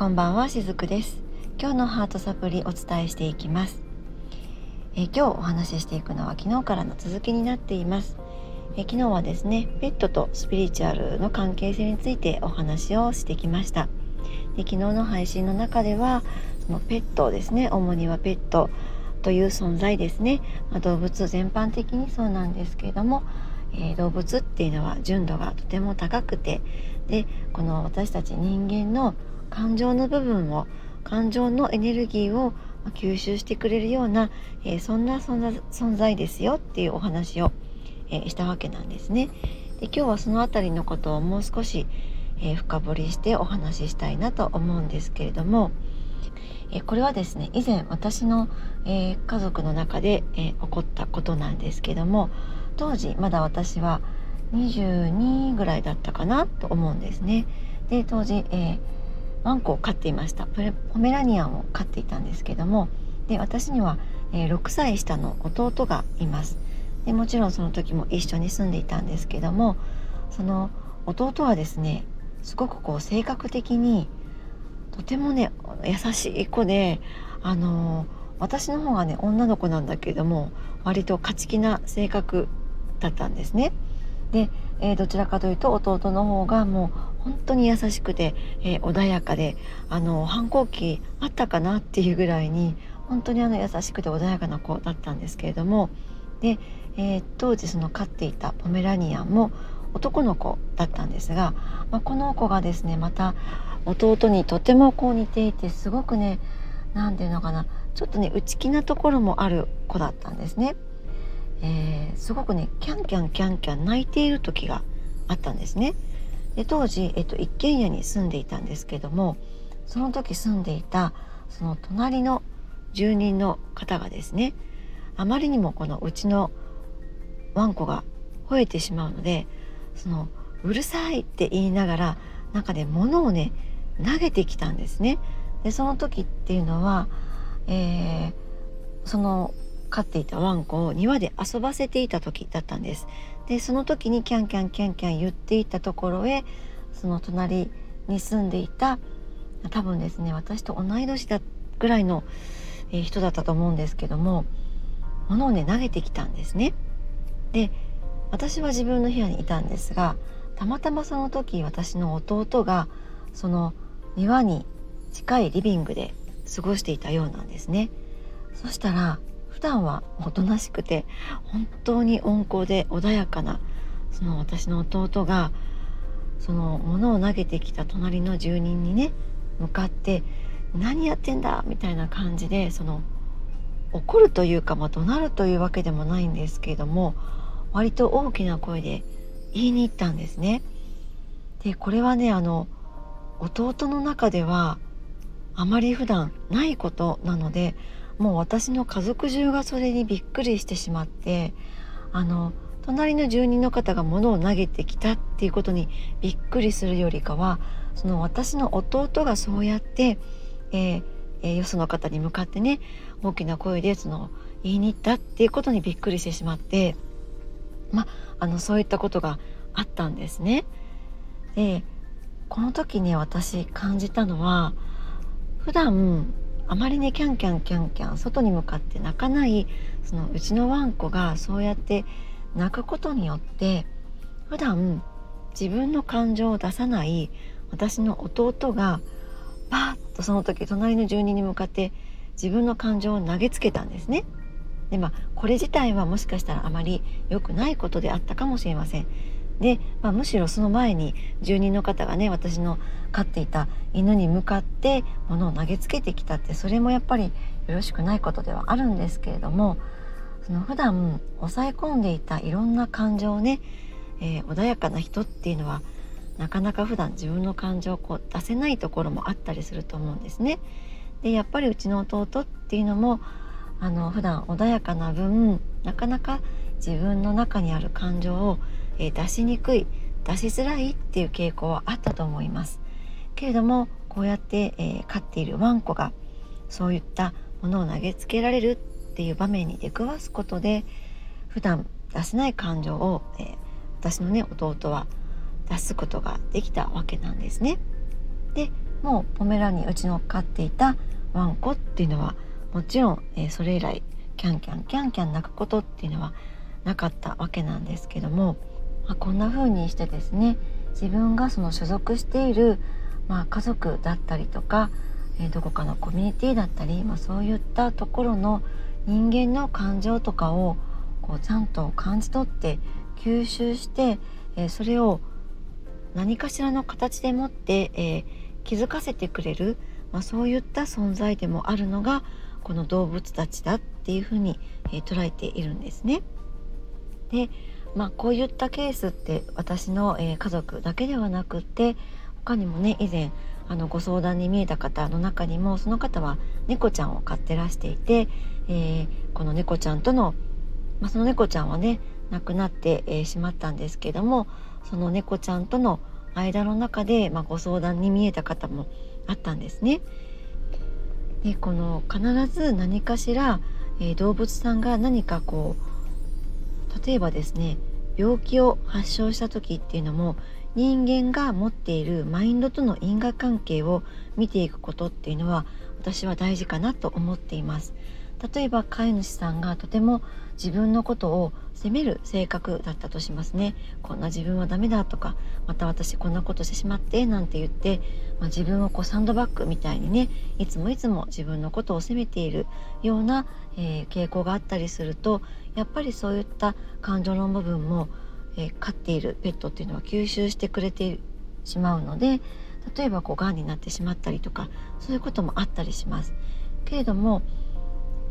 こんばんはしずくです。今日のハートサプリお伝えしていきます。え今日お話ししていくのは昨日からの続きになっています。え昨日はですねペットとスピリチュアルの関係性についてお話をしてきました。で昨日の配信の中ではそのペットですね主にはペットという存在ですね、まあ、動物全般的にそうなんですけれども、えー、動物っていうのは純度がとても高くてでこの私たち人間の感情の部分を感情のエネルギーを吸収してくれるような、えー、そんな存在ですよっていうお話を、えー、したわけなんですね。で今日はその辺りのことをもう少し、えー、深掘りしてお話ししたいなと思うんですけれども、えこれはですね以前私の、え家族の中で、え起こったことなんですけども当時まだ私は22ぐらいだったかなと思うんですね。で当時、えワンコを飼っていましたポメラニアンを飼っていたんですけどもで私には、え6歳下の弟がいますでもちろんその時も一緒に住んでいたんですけどもその弟はですねすごくこう性格的にとてもね優しい子であの私の方がね女の子なんだけども割と勝ち気な性格だったんですね。で、えー、どちらかというと弟の方がもう本当に優しくて、えー、穏やかであの反抗期あったかなっていうぐらいに本当にあの優しくて穏やかな子だったんですけれどもで、えー、当時その飼っていたポメラニアンも男の子だったんですが、まあ、この子がですねまた弟にとてもこう似ていてすごくね何て言うのかなちょっとね内気なところもある子だったんですね。えー、すごくねキャンキャンキャンキャン泣いている時があったんですね。で当時、えっと、一軒家に住んでいたんですけどもその時住んでいたその隣の住人の方がですねあまりにもこのうちのワンコが吠えてしまうのでそのうるさいって言いながらなんかね物をね投げてきたんですね。でその時っていうのは、えー、その飼っていたワンコを庭で遊ばせていた時だったんです。でその時にキャンキャンキャンキャン言っていたところへその隣に住んでいた多分ですね私と同い年だぐらいの人だったと思うんですけども物をね投げてきたんですね。で私は自分の部屋にいたんですがたまたまその時私の弟がその庭に近いリビングで過ごしていたようなんですね。そしたら普段はおとなしくて本当に温厚で穏やかなその私の弟がその物を投げてきた隣の住人にね向かって「何やってんだ!」みたいな感じでその怒るというか、まあ、怒鳴るというわけでもないんですけれども割と大きな声で言いに行ったんですね。でこれはねあの弟の中ではあまり普段ないことなのでもう私の家族中がそれにびっくりしてしまってあの隣の住人の方が物を投げてきたっていうことにびっくりするよりかはその私の弟がそうやって、えー、よその方に向かってね大きな声でその言いに行ったっていうことにびっくりしてしまってまあのそういったことがあったんですね。でこの時に私感じたのは普段あまりねキャンキャンキャンキャン外に向かって泣かないそのうちのワンコがそうやって泣くことによって普段自分の感情を出さない私の弟がパッとその時隣の住人に向かって自分の感情を投げつけたんですね。でまあこれ自体はもしかしたらあまり良くないことであったかもしれません。で、まあ、むしろその前に住人の方がね私の飼っていた犬に向かって物を投げつけてきたってそれもやっぱりよろしくないことではあるんですけれどもその普段抑え込んでいたいろんな感情をね、えー、穏やかな人っていうのはなかなか普段自分の感情をこう出せないところもあったりすると思うんですね。でやっぱりうちの弟っていうのもあの普段穏やかな分なかなか自分の中にある感情をえー、出しにくい出しづらいっていう傾向はあったと思いますけれどもこうやって、えー、飼っているワンコがそういったものを投げつけられるっていう場面に出くわすことで普段出せない感情を、えー、私のね弟は出すことができたわけなんですね。でもうポメラニうちの飼っていたワンコっていうのはもちろん、えー、それ以来キャンキャンキャンキャン鳴くことっていうのはなかったわけなんですけども、まあ、こんな風にしてですね自分がその所属している、まあ、家族だったりとか、えー、どこかのコミュニティだったり、まあ、そういったところの人間の感情とかをこうちゃんと感じ取って吸収して、えー、それを何かしらの形でもって、えー、気づかせてくれる、まあ、そういった存在でもあるのがこの動物たちだっていうふうに、えー、捉えているんですね。で、まあ、こういったケースって私の、えー、家族だけではなくって他にもね以前あのご相談に見えた方の中にもその方は猫ちゃんを飼ってらしていて、えー、この猫ちゃんとの、まあ、その猫ちゃんはね亡くなって、えー、しまったんですけどもその猫ちゃんとの間の中で、まあ、ご相談に見えた方もあったんですね。でこの必ず何かしら、えー、動物さんが何かこう例えばですね病気を発症した時っていうのも人間が持っているマインドとの因果関係を見ていくことっていうのは私は大事かなと思っています。例えば飼い主さんがとても自分のことを責める性格だったとしますねこんな自分はダメだとかまた私こんなことしてしまってなんて言って、まあ、自分をこうサンドバッグみたいにねいつもいつも自分のことを責めているような、えー、傾向があったりするとやっぱりそういった感情の部分も、えー、飼っているペットっていうのは吸収してくれてしまうので例えばこうがんになってしまったりとかそういうこともあったりします。けれども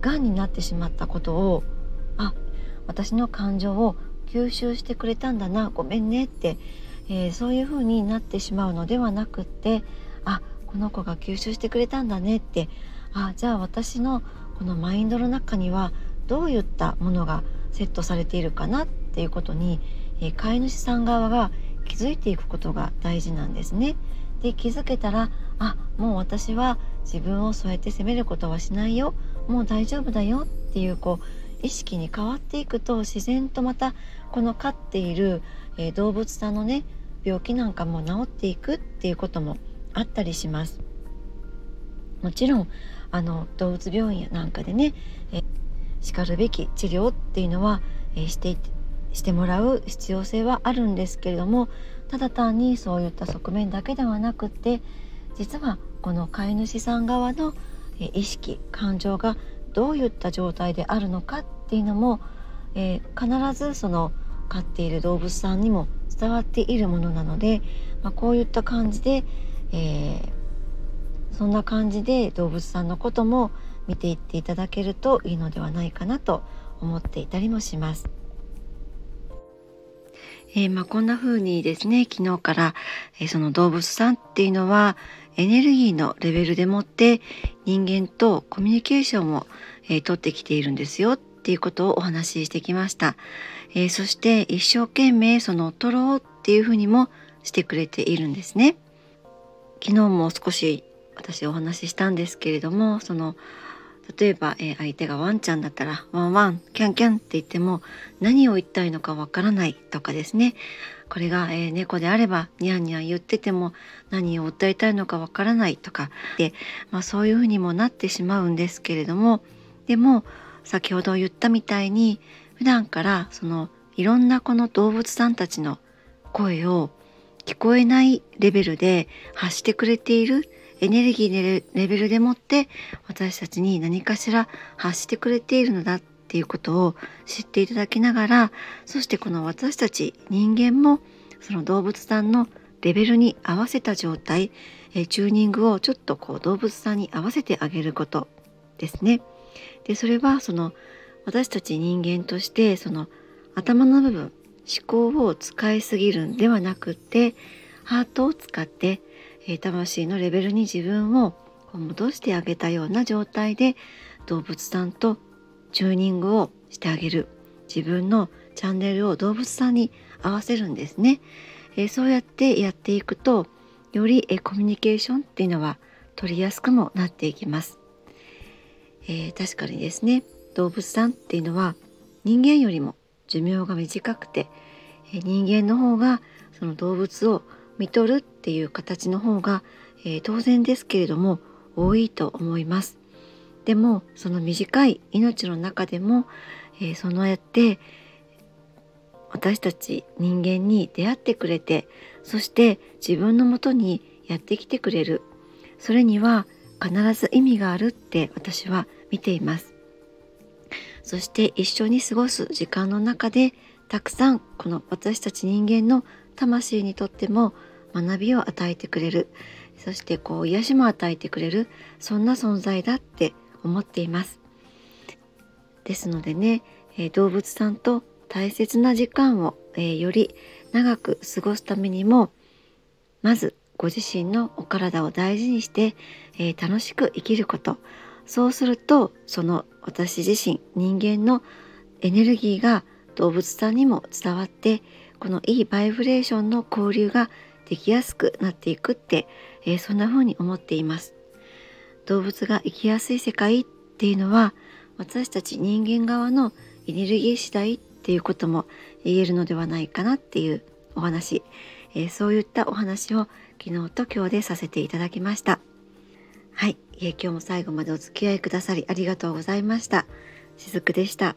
がんになってしまったことをあ私の感情を吸収してくれたんだなごめんねって、えー、そういう風になってしまうのではなくってあこの子が吸収してくれたんだねってあじゃあ私のこのマインドの中にはどういったものがセットされているかなっっていうことに、えー、飼い主さん側が気づいていくことが大事なんですね。で気づけたらあもう私は自分をそうやって責めることはしないよもう大丈夫だよっていうこう意識に変わっていくと自然とまたこの飼っている、えー、動物さんのね病気なんかも治っていくっていうこともあったりします。もちろんあの動物病院なんかでね、えー、しかるべき治療っていうのは、えー、してしてもらう必要性はあるんですけれどもただ単にそういった側面だけではなくって実はこの飼い主さん側の意識感情がどういった状態であるのかっていうのも、えー、必ずその飼っている動物さんにも伝わっているものなので、まあ、こういった感じで、えー、そんな感じで動物さんのことも見ていっていただけるといいのではないかなと思っていたりもします。えー、まあ、こんな風にですね昨日から、えー、その動物さんっていうのはエネルギーのレベルでもって人間とコミュニケーションを、えー、取ってきているんですよっていうことをお話ししてきました、えそして一生懸命その取ろうっていうふうにもしてくれているんですね。昨日も少し私お話ししたんですけれどもその例えば、えー、相手がワンちゃんだったらワンワンキャンキャンって言っても何を言いたいのかわからないとかですね。これが、えー、猫であればニャンニャン言ってても何を訴えたいのかわからないとか。で、まあ、そういうふうにもなってしまうんですけれどもでも先ほど言ったみたいに普段からそのいろんなこの動物さんたちの声を聞こえないレベルで発してくれているエネルギーレベルでもって私たちに何かしら発してくれているのだっていうことを知っていただきながらそしてこの私たち人間もその動物さんのレベルに合わせた状態、えチューニングをちょっとこう動物さんに合わせてあげることですね。でそれはその私たち人間としてその頭の部分思考を使いすぎるんではなくってハートを使ってえ魂のレベルに自分を戻してあげたような状態で動物さんとチューニングをしてあげる。自分のチャンネルを動物さんに合わせるんですね、えー、そうやってやっていくとより、えコミュニケーションっていうのは取りやすくもなっていきます、えー、確かにですね動物さんっていうのは人間よりも寿命が短くて、え人間の方がその動物を見とるっっていう形の方が、えー、当然ですけれども多いと思います。でもその短い命の中でも、えー、そのやって私たち人間に出会ってくれてそして自分のもとにやってきてくれる。それには必ず意味があるって私は見ています。そして一緒に過ごす時間の中でたくさんこの私たち人間の魂にとっても学びを与えてくれる。そしてこう癒しも与えてくれる。そんな存在だって思っています。ですのでね、えー、動物さんと大切な時間を、えー、より長く過ごすためにもまずご自身のお体を大事にして、えー、楽しく生きること。そうするとその私自身人間のエネルギーが動物さんにも伝わってこのいいバイブレーションの交流ができやすくなっていくって、えー、そんな風に思っています。動物が生きやすい世界っていうのは私たち人間側のエネルギー次第っていうことも言えるのではないかなっていうお話、えー、そういったお話を昨日と今日でさせていただきました。はい、えー、今日も最後までお付き合いくださりありがとうございました。しずくでした。